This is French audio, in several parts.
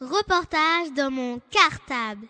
Reportage dans mon cartable.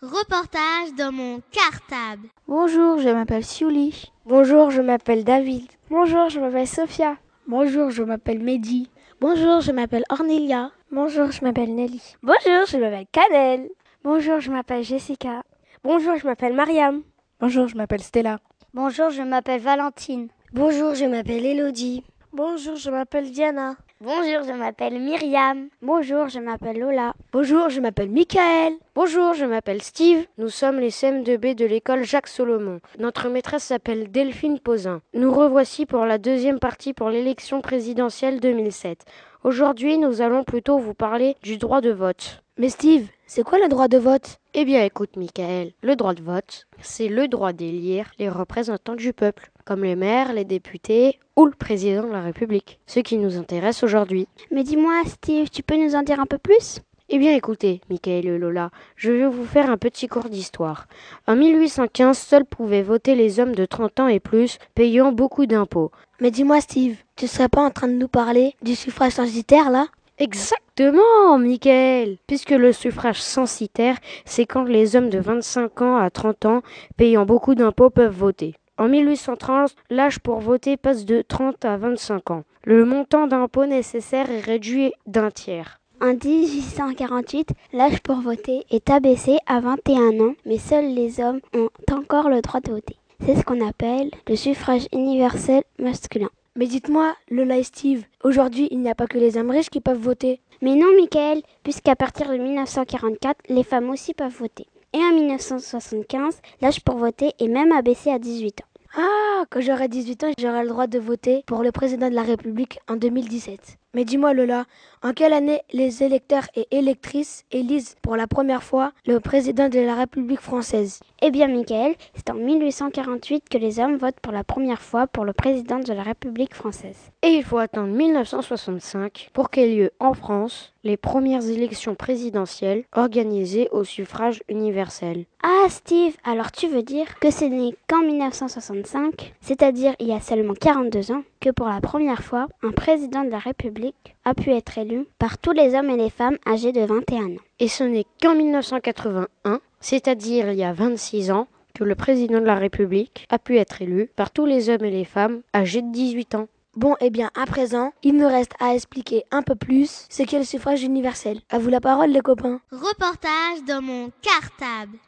Reportage dans mon cartable. Bonjour, je m'appelle Siouli. Bonjour, je m'appelle David. Bonjour, je m'appelle Sophia. Bonjour, je m'appelle Mehdi. Bonjour, je m'appelle Ornelia. Bonjour, je m'appelle Nelly. Bonjour, je m'appelle Canel. Bonjour, je m'appelle Jessica. Bonjour, je m'appelle Mariam. Bonjour, je m'appelle Stella. Bonjour, je m'appelle Valentine. Bonjour, je m'appelle Elodie. Bonjour, je m'appelle Diana. Bonjour, je m'appelle Myriam. Bonjour, je m'appelle Lola. Bonjour, je m'appelle Michael. Bonjour, je m'appelle Steve. Nous sommes les CM2B de l'école Jacques Solomon. Notre maîtresse s'appelle Delphine Posin. Nous revoici pour la deuxième partie pour l'élection présidentielle 2007. Aujourd'hui, nous allons plutôt vous parler du droit de vote. Mais Steve, c'est quoi le droit de vote? Eh bien, écoute, Michael, le droit de vote, c'est le droit d'élire les représentants du peuple, comme les maires, les députés ou le président de la République. Ce qui nous intéresse aujourd'hui. Mais dis-moi, Steve, tu peux nous en dire un peu plus? Eh bien écoutez, Michael et Lola, je vais vous faire un petit cours d'histoire. En 1815, seuls pouvaient voter les hommes de 30 ans et plus, payant beaucoup d'impôts. Mais dis-moi Steve, tu serais pas en train de nous parler du suffrage censitaire là? Exactement, Michael Puisque le suffrage censitaire, c'est quand les hommes de 25 ans à 30 ans, payant beaucoup d'impôts, peuvent voter. En 1830, l'âge pour voter passe de 30 à 25 ans. Le montant d'impôt nécessaire est réduit d'un tiers. En 1848, l'âge pour voter est abaissé à 21 ans, mais seuls les hommes ont encore le droit de voter. C'est ce qu'on appelle le suffrage universel masculin. Mais dites-moi, Lola et Steve, aujourd'hui il n'y a pas que les hommes riches qui peuvent voter. Mais non, Michael, puisqu'à partir de 1944, les femmes aussi peuvent voter. Et en 1975, l'âge pour voter est même abaissé à 18 ans. Ah, quand j'aurai 18 ans, j'aurai le droit de voter pour le président de la République en 2017. Mais dis-moi Lola, en quelle année les électeurs et électrices élisent pour la première fois le président de la République française? Eh bien Michael, c'est en 1848 que les hommes votent pour la première fois pour le président de la République française. Et il faut attendre 1965 pour qu'aient lieu en France les premières élections présidentielles organisées au suffrage universel. Ah Steve, alors tu veux dire que ce n'est qu'en 1965, c'est-à-dire il y a seulement 42 ans, que pour la première fois, un président de la République a pu être élu par tous les hommes et les femmes âgés de 21 ans. Et ce n'est qu'en 1981, c'est-à-dire il y a 26 ans, que le président de la République a pu être élu par tous les hommes et les femmes âgés de 18 ans. Bon, eh bien, à présent, il me reste à expliquer un peu plus ce qu'est le suffrage universel. À vous la parole, les copains. Reportage dans mon cartable.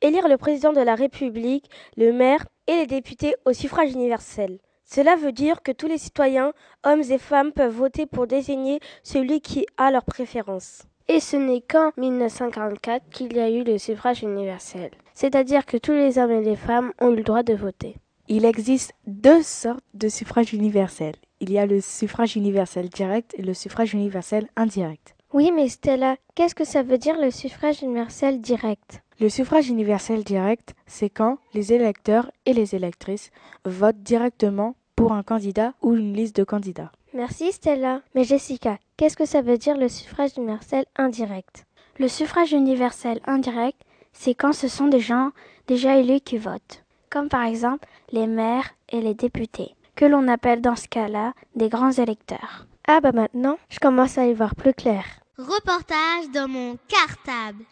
Élire le président de la République, le maire et les députés au suffrage universel. Cela veut dire que tous les citoyens, hommes et femmes, peuvent voter pour désigner celui qui a leur préférence. Et ce n'est qu'en 1944 qu'il y a eu le suffrage universel. C'est-à-dire que tous les hommes et les femmes ont eu le droit de voter. Il existe deux sortes de suffrage universel. Il y a le suffrage universel direct et le suffrage universel indirect. Oui, mais Stella, qu'est-ce que ça veut dire le suffrage universel direct? Le suffrage universel direct, c'est quand les électeurs et les électrices votent directement pour un candidat ou une liste de candidats. Merci Stella. Mais Jessica, qu'est-ce que ça veut dire le suffrage universel indirect? Le suffrage universel indirect, c'est quand ce sont des gens déjà élus qui votent, comme par exemple les maires et les députés, que l'on appelle dans ce cas-là des grands électeurs. Ah bah maintenant, je commence à y voir plus clair. Reportage dans mon cartable.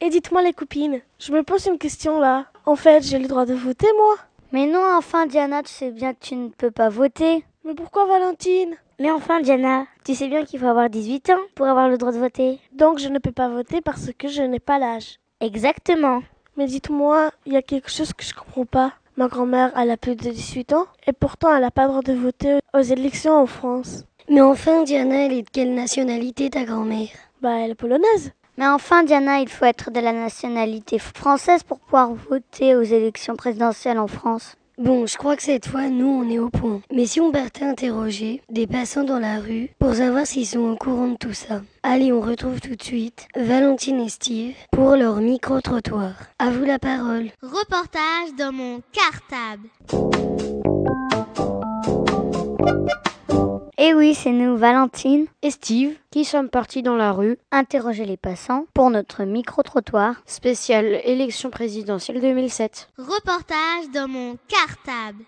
Et dites-moi les copines, je me pose une question là. En fait, j'ai le droit de voter moi Mais non, enfin Diana, tu sais bien que tu ne peux pas voter. Mais pourquoi Valentine? Mais enfin Diana, tu sais bien qu'il faut avoir 18 ans pour avoir le droit de voter. Donc je ne peux pas voter parce que je n'ai pas l'âge. Exactement. Mais dites-moi, il y a quelque chose que je comprends pas. Ma grand-mère, elle a plus de 18 ans et pourtant elle n'a pas le droit de voter aux élections en France. Mais enfin, Diana, elle est de quelle nationalité ta grand-mère? Bah, elle est polonaise. Mais enfin, Diana, il faut être de la nationalité française pour pouvoir voter aux élections présidentielles en France. Bon, je crois que cette fois, nous, on est au point. Mais si on partait interroger des passants dans la rue pour savoir s'ils sont au courant de tout ça Allez, on retrouve tout de suite Valentine et Steve pour leur micro-trottoir. À vous la parole. Reportage dans mon cartable. Eh oui, c'est nous, Valentine et Steve, qui sommes partis dans la rue interroger les passants pour notre micro-trottoir spécial élection présidentielle 2007. Reportage dans mon cartable.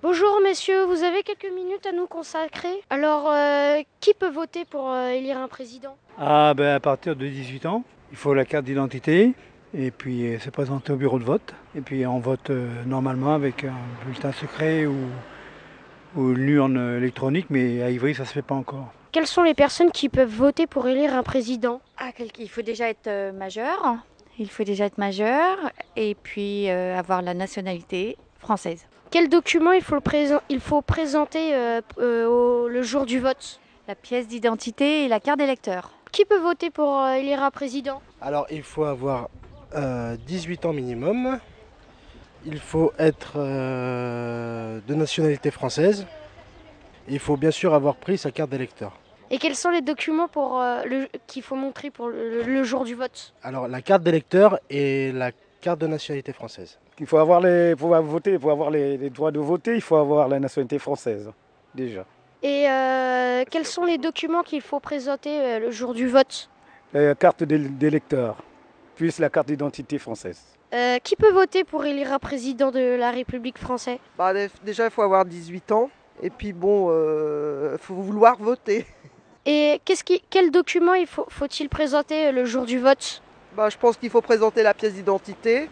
Bonjour messieurs, vous avez quelques minutes à nous consacrer? Alors, euh, qui peut voter pour euh, élire un président? Ah ben à partir de 18 ans, il faut la carte d'identité, et puis euh, se présenter au bureau de vote. Et puis on vote euh, normalement avec un bulletin secret ou, ou une urne électronique, mais à Ivry ça se fait pas encore. Quelles sont les personnes qui peuvent voter pour élire un président? Ah, Il faut déjà être euh, majeur, il faut déjà être majeur et puis euh, avoir la nationalité française. Quel document il faut, présent, il faut présenter euh, euh, au, le jour du vote? La pièce d'identité et la carte d'électeur. Qui peut voter pour euh, élire un président? Alors il faut avoir 18 ans minimum. Il faut être euh, de nationalité française. Il faut bien sûr avoir pris sa carte d'électeur. Et quels sont les documents pour euh, le- qu'il faut montrer pour le, le jour du vote? Alors la carte d'électeur et la carte de nationalité française. Il faut avoir les, pour voter, pour avoir les, les droits de voter, il faut avoir la nationalité française, déjà. Et euh, quels sont les documents qu'il faut présenter euh, le jour du vote? La carte d'é- d'électeur, puis la carte d'identité française. Euh, Qui peut voter pour élire un président de la République française? Bah, dé- déjà, il faut avoir 18 ans. Et puis, bon, il faut vouloir voter. Et qu'est-ce qui, quel document il faut, faut-il présenter euh, le jour du vote? Bah, je pense qu'il faut présenter la pièce d'identité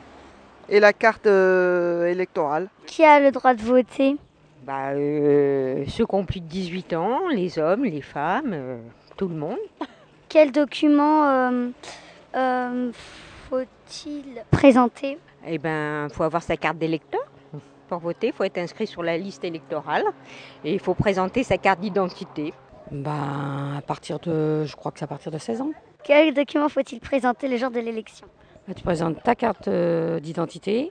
et la carte euh, électorale. Qui a le droit de voter? Bah, euh, Ceux qui ont plus de 18 ans, les hommes, les femmes, euh, tout le monde. Quel document euh, faut-il présenter? Eh ben, faut avoir sa carte d'électeur. Pour voter, il faut être inscrit sur la liste électorale et il faut présenter sa carte d'identité. Ben, à partir de, je crois que c'est à partir de 16 ans. Quel document faut-il présenter le jour de l'élection? Ben, tu présentes ta carte euh, d'identité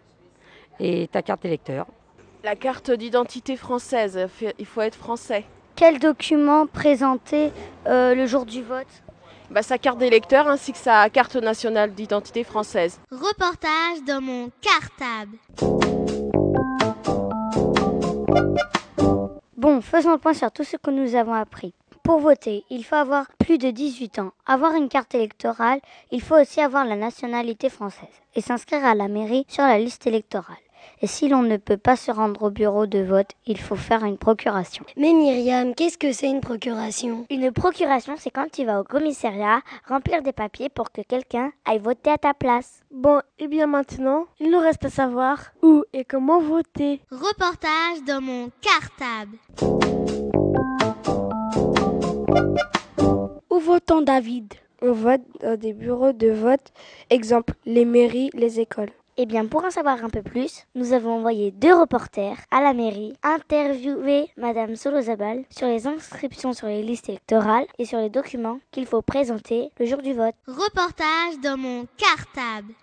et ta carte d'électeur. La carte d'identité française, il faut être français. Quel document présenter euh, le jour du vote? Bah, sa carte d'électeur ainsi que sa carte nationale d'identité française. Reportage dans mon cartable. Bon, faisons le point sur tout ce que nous avons appris. Pour voter, il faut avoir plus de 18 ans, avoir une carte électorale, il faut aussi avoir la nationalité française et s'inscrire à la mairie sur la liste électorale. Et si l'on ne peut pas se rendre au bureau de vote, il faut faire une procuration. Mais Myriam, qu'est-ce que c'est une procuration? Une procuration, c'est quand tu vas au commissariat remplir des papiers pour que quelqu'un aille voter à ta place. Bon, et bien maintenant, il nous reste à savoir où et comment voter. Reportage dans mon cartable. Où vote-t-on, David? On vote dans des bureaux de vote, exemple les mairies, les écoles. Eh bien, pour en savoir un peu plus, nous avons envoyé deux reporters à la mairie interviewer Madame Solozabal sur les inscriptions sur les listes électorales et sur les documents qu'il faut présenter le jour du vote. Reportage dans mon cartable.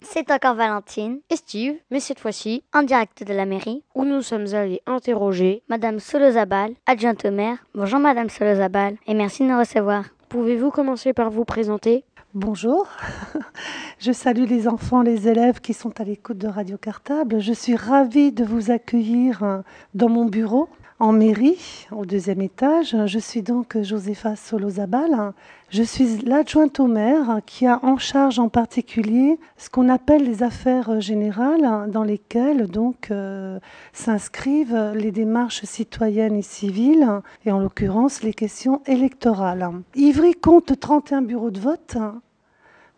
C'est encore Valentine et Steve, mais cette fois-ci en direct de la mairie où nous sommes allés interroger Madame Solozabal, adjointe au maire. Bonjour Madame Solozabal et merci de nous recevoir. Pouvez-vous commencer par vous présenter? Bonjour, je salue les enfants, les élèves qui sont à l'écoute de Radio Cartable. Je suis ravie de vous accueillir euh, dans mon bureau en mairie, au deuxième étage. Je suis donc Josepha Solozabal. Je suis l'adjointe au maire qui a en charge en particulier ce qu'on appelle les affaires générales dans lesquelles donc euh, s'inscrivent les démarches citoyennes et civiles et en l'occurrence les questions électorales. Ivry compte 31 bureaux de vote.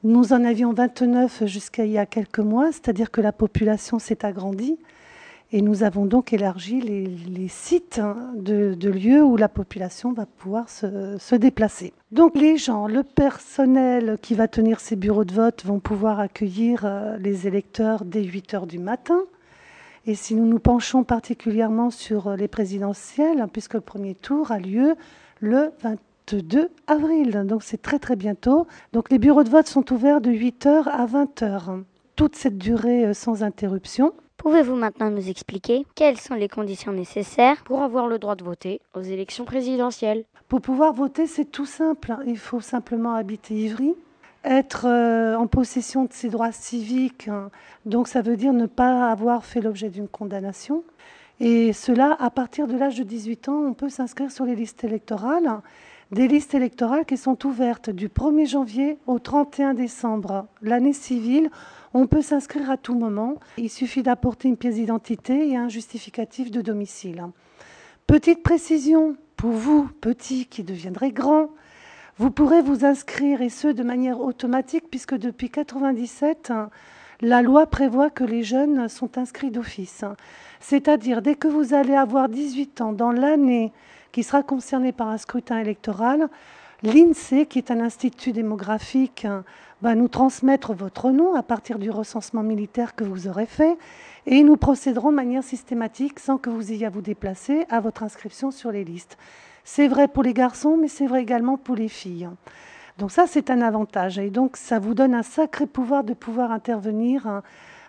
Nous en avions 29 jusqu'à il y a quelques mois, c'est-à-dire que la population s'est agrandie. Et nous avons donc élargi les, sites de, de, lieux où la population va pouvoir se, déplacer. Donc les gens, le personnel qui va tenir ces bureaux de vote vont pouvoir accueillir euh, les électeurs dès 8 heures du matin. Et si nous nous penchons particulièrement sur les présidentielles, puisque le premier tour a lieu le 22 avril, donc c'est très très bientôt. Donc les bureaux de vote sont ouverts de 8h à 20h, toute cette durée euh, sans interruption. Pouvez-vous maintenant nous expliquer quelles sont les conditions nécessaires pour avoir le droit de voter aux élections présidentielles? Pour pouvoir voter, c'est tout simple. Il faut simplement habiter Ivry, être euh, en possession de ses droits civiques, hein. donc ça veut dire ne pas avoir fait l'objet d'une condamnation. Et cela, à partir de l'âge de 18 ans, on peut s'inscrire sur les listes électorales, des listes électorales qui sont ouvertes du 1er janvier au 31 décembre. L'année civile, on peut s'inscrire à tout moment. Il suffit d'apporter une pièce d'identité et un justificatif de domicile. Petite précision pour vous, petits qui deviendrez grands, vous pourrez vous inscrire et ce de manière automatique puisque depuis 1997, la loi prévoit que les jeunes sont inscrits d'office. C'est-à-dire dès que vous allez avoir 18 ans dans l'année qui sera concernée par un scrutin électoral, l'INSEE, qui est un institut démographique, va nous transmettre votre nom à partir du recensement militaire que vous aurez fait et nous procéderons de manière systématique sans que vous ayez à vous déplacer à votre inscription sur les listes. C'est vrai pour les garçons, mais c'est vrai également pour les filles. Donc ça, c'est un avantage. Et donc, ça vous donne un sacré pouvoir de pouvoir intervenir hein,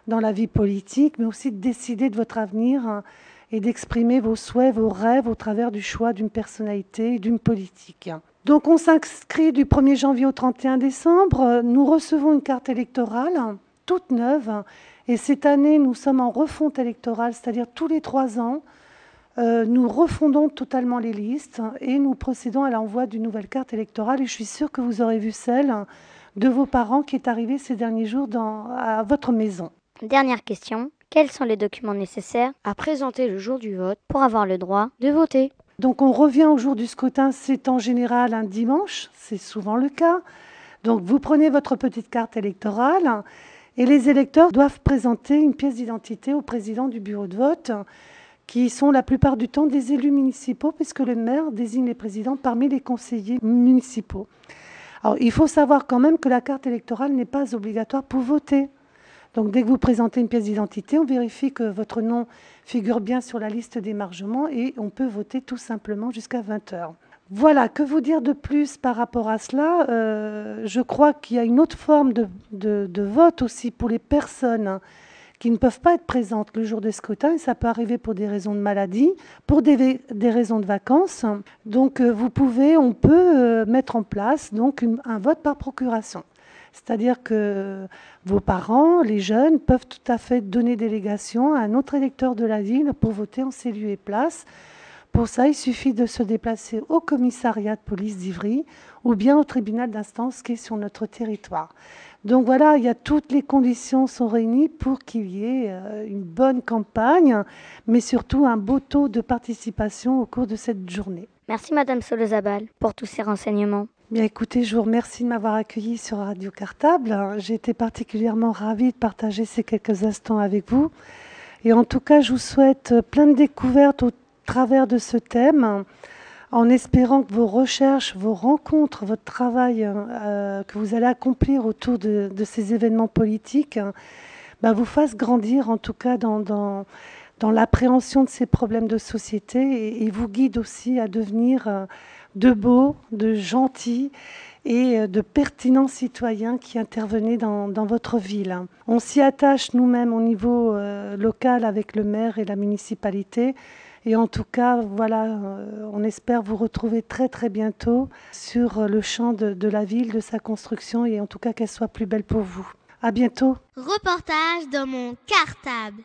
dans la vie politique, mais aussi de décider de votre avenir hein, et d'exprimer vos souhaits, vos rêves au travers du choix d'une personnalité, d'une politique. Donc on s'inscrit du 1er janvier au 31 décembre. Nous recevons une carte électorale toute neuve. Et cette année, nous sommes en refonte électorale, c'est-à-dire tous les trois ans, euh, nous refondons totalement les listes et nous procédons à l'envoi d'une nouvelle carte électorale. Et je suis sûre que vous aurez vu celle de vos parents qui est arrivée ces derniers jours à votre maison. Dernière question. Quels sont les documents nécessaires à présenter le jour du vote pour avoir le droit de voter? Donc on revient au jour du scrutin, c'est en général un dimanche, c'est souvent le cas. Donc vous prenez votre petite carte électorale et les électeurs doivent présenter une pièce d'identité au président du bureau de vote qui sont la plupart du temps des élus municipaux, puisque le maire désigne les présidents parmi les conseillers municipaux. Alors, il faut savoir quand même que la carte électorale n'est pas obligatoire pour voter. Donc, dès que vous présentez une pièce d'identité, on vérifie que votre nom figure bien sur la liste d'émargement et on peut voter tout simplement jusqu'à 20 heures. Voilà, que vous dire de plus par rapport à cela? Euh, Je crois qu'il y a une autre forme de, vote aussi pour les personnes qui ne peuvent pas être présentes le jour des scrutins, ça peut arriver pour des raisons de maladie, pour des, des raisons de vacances. Donc euh, vous pouvez, on peut euh, mettre en place donc un vote par procuration. C'est-à-dire que vos parents, les jeunes, peuvent tout à fait donner délégation à un autre électeur de la ville pour voter en ces lieux et places. Pour ça, il suffit de se déplacer au commissariat de police d'Ivry ou bien au tribunal d'instance qui est sur notre territoire. Donc voilà, il y a toutes les conditions sont réunies pour qu'il y ait euh, une bonne campagne, mais surtout un beau taux de participation au cours de cette journée. Merci Madame Solozabal pour tous ces renseignements. Écoutez, je vous remercie de m'avoir accueilli sur Radio Cartable. J'ai été particulièrement ravie de partager ces quelques instants avec vous. Et en tout cas, je vous souhaite plein de découvertes au travers de ce thème en espérant que vos recherches, vos rencontres, votre travail euh, que vous allez accomplir autour de, ces événements politiques bah, vous fassent grandir en tout cas dans l'appréhension de ces problèmes de société et, vous guide aussi à devenir euh, de beaux, de gentils et euh, de pertinents citoyens qui intervenaient dans, votre ville. On s'y attache nous-mêmes au niveau local avec le maire et la municipalité et en tout cas, voilà, euh, on espère vous retrouver très très bientôt sur euh, le champ de, la ville, de sa construction, et en tout cas qu'elle soit plus belle pour vous. À bientôt. Reportage dans mon cartable.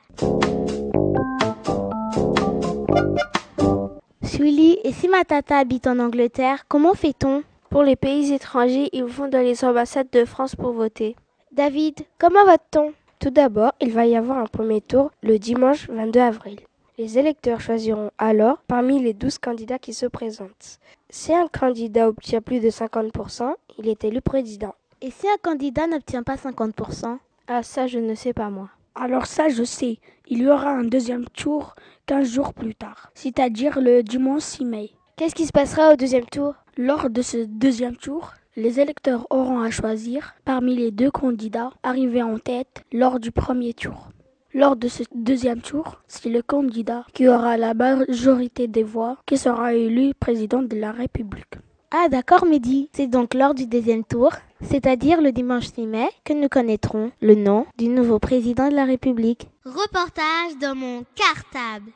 Sully, et si ma tata habite en Angleterre, comment fait-on Pour les pays étrangers, ils vont dans les ambassades de France pour voter? David, comment vote-t-on? Tout d'abord, il va y avoir un premier tour le dimanche 22 avril. Les électeurs choisiront alors parmi les 12 candidats qui se présentent. Si un candidat obtient plus de 50%, il est élu président. Et si un candidat n'obtient pas 50% Ah ça, je ne sais pas moi. Alors ça, je sais. Il y aura un deuxième tour 15 jours plus tard, c'est-à-dire le dimanche 6 mai. Qu'est-ce qui se passera au deuxième tour? Lors de ce deuxième tour, les électeurs auront à choisir parmi les deux candidats arrivés en tête lors du premier tour. Lors de ce deuxième tour, c'est le candidat qui aura la majorité des voix qui sera élu président de la République. Ah d'accord Mehdi, c'est donc lors du deuxième tour, c'est-à-dire le dimanche 6 mai, que nous connaîtrons le nom du nouveau président de la République. Reportage dans mon cartable.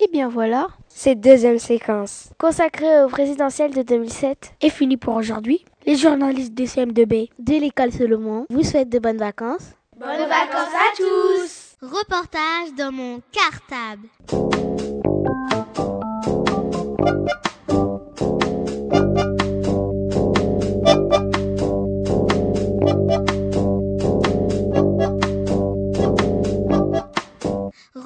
Et bien voilà. Cette deuxième séquence. Consacrée au présidentiel de 2007. Et fini pour aujourd'hui. Les journalistes des CM2B de l'école Solomon vous souhaitent de bonnes vacances. Bonnes vacances à tous Reportage dans mon cartable.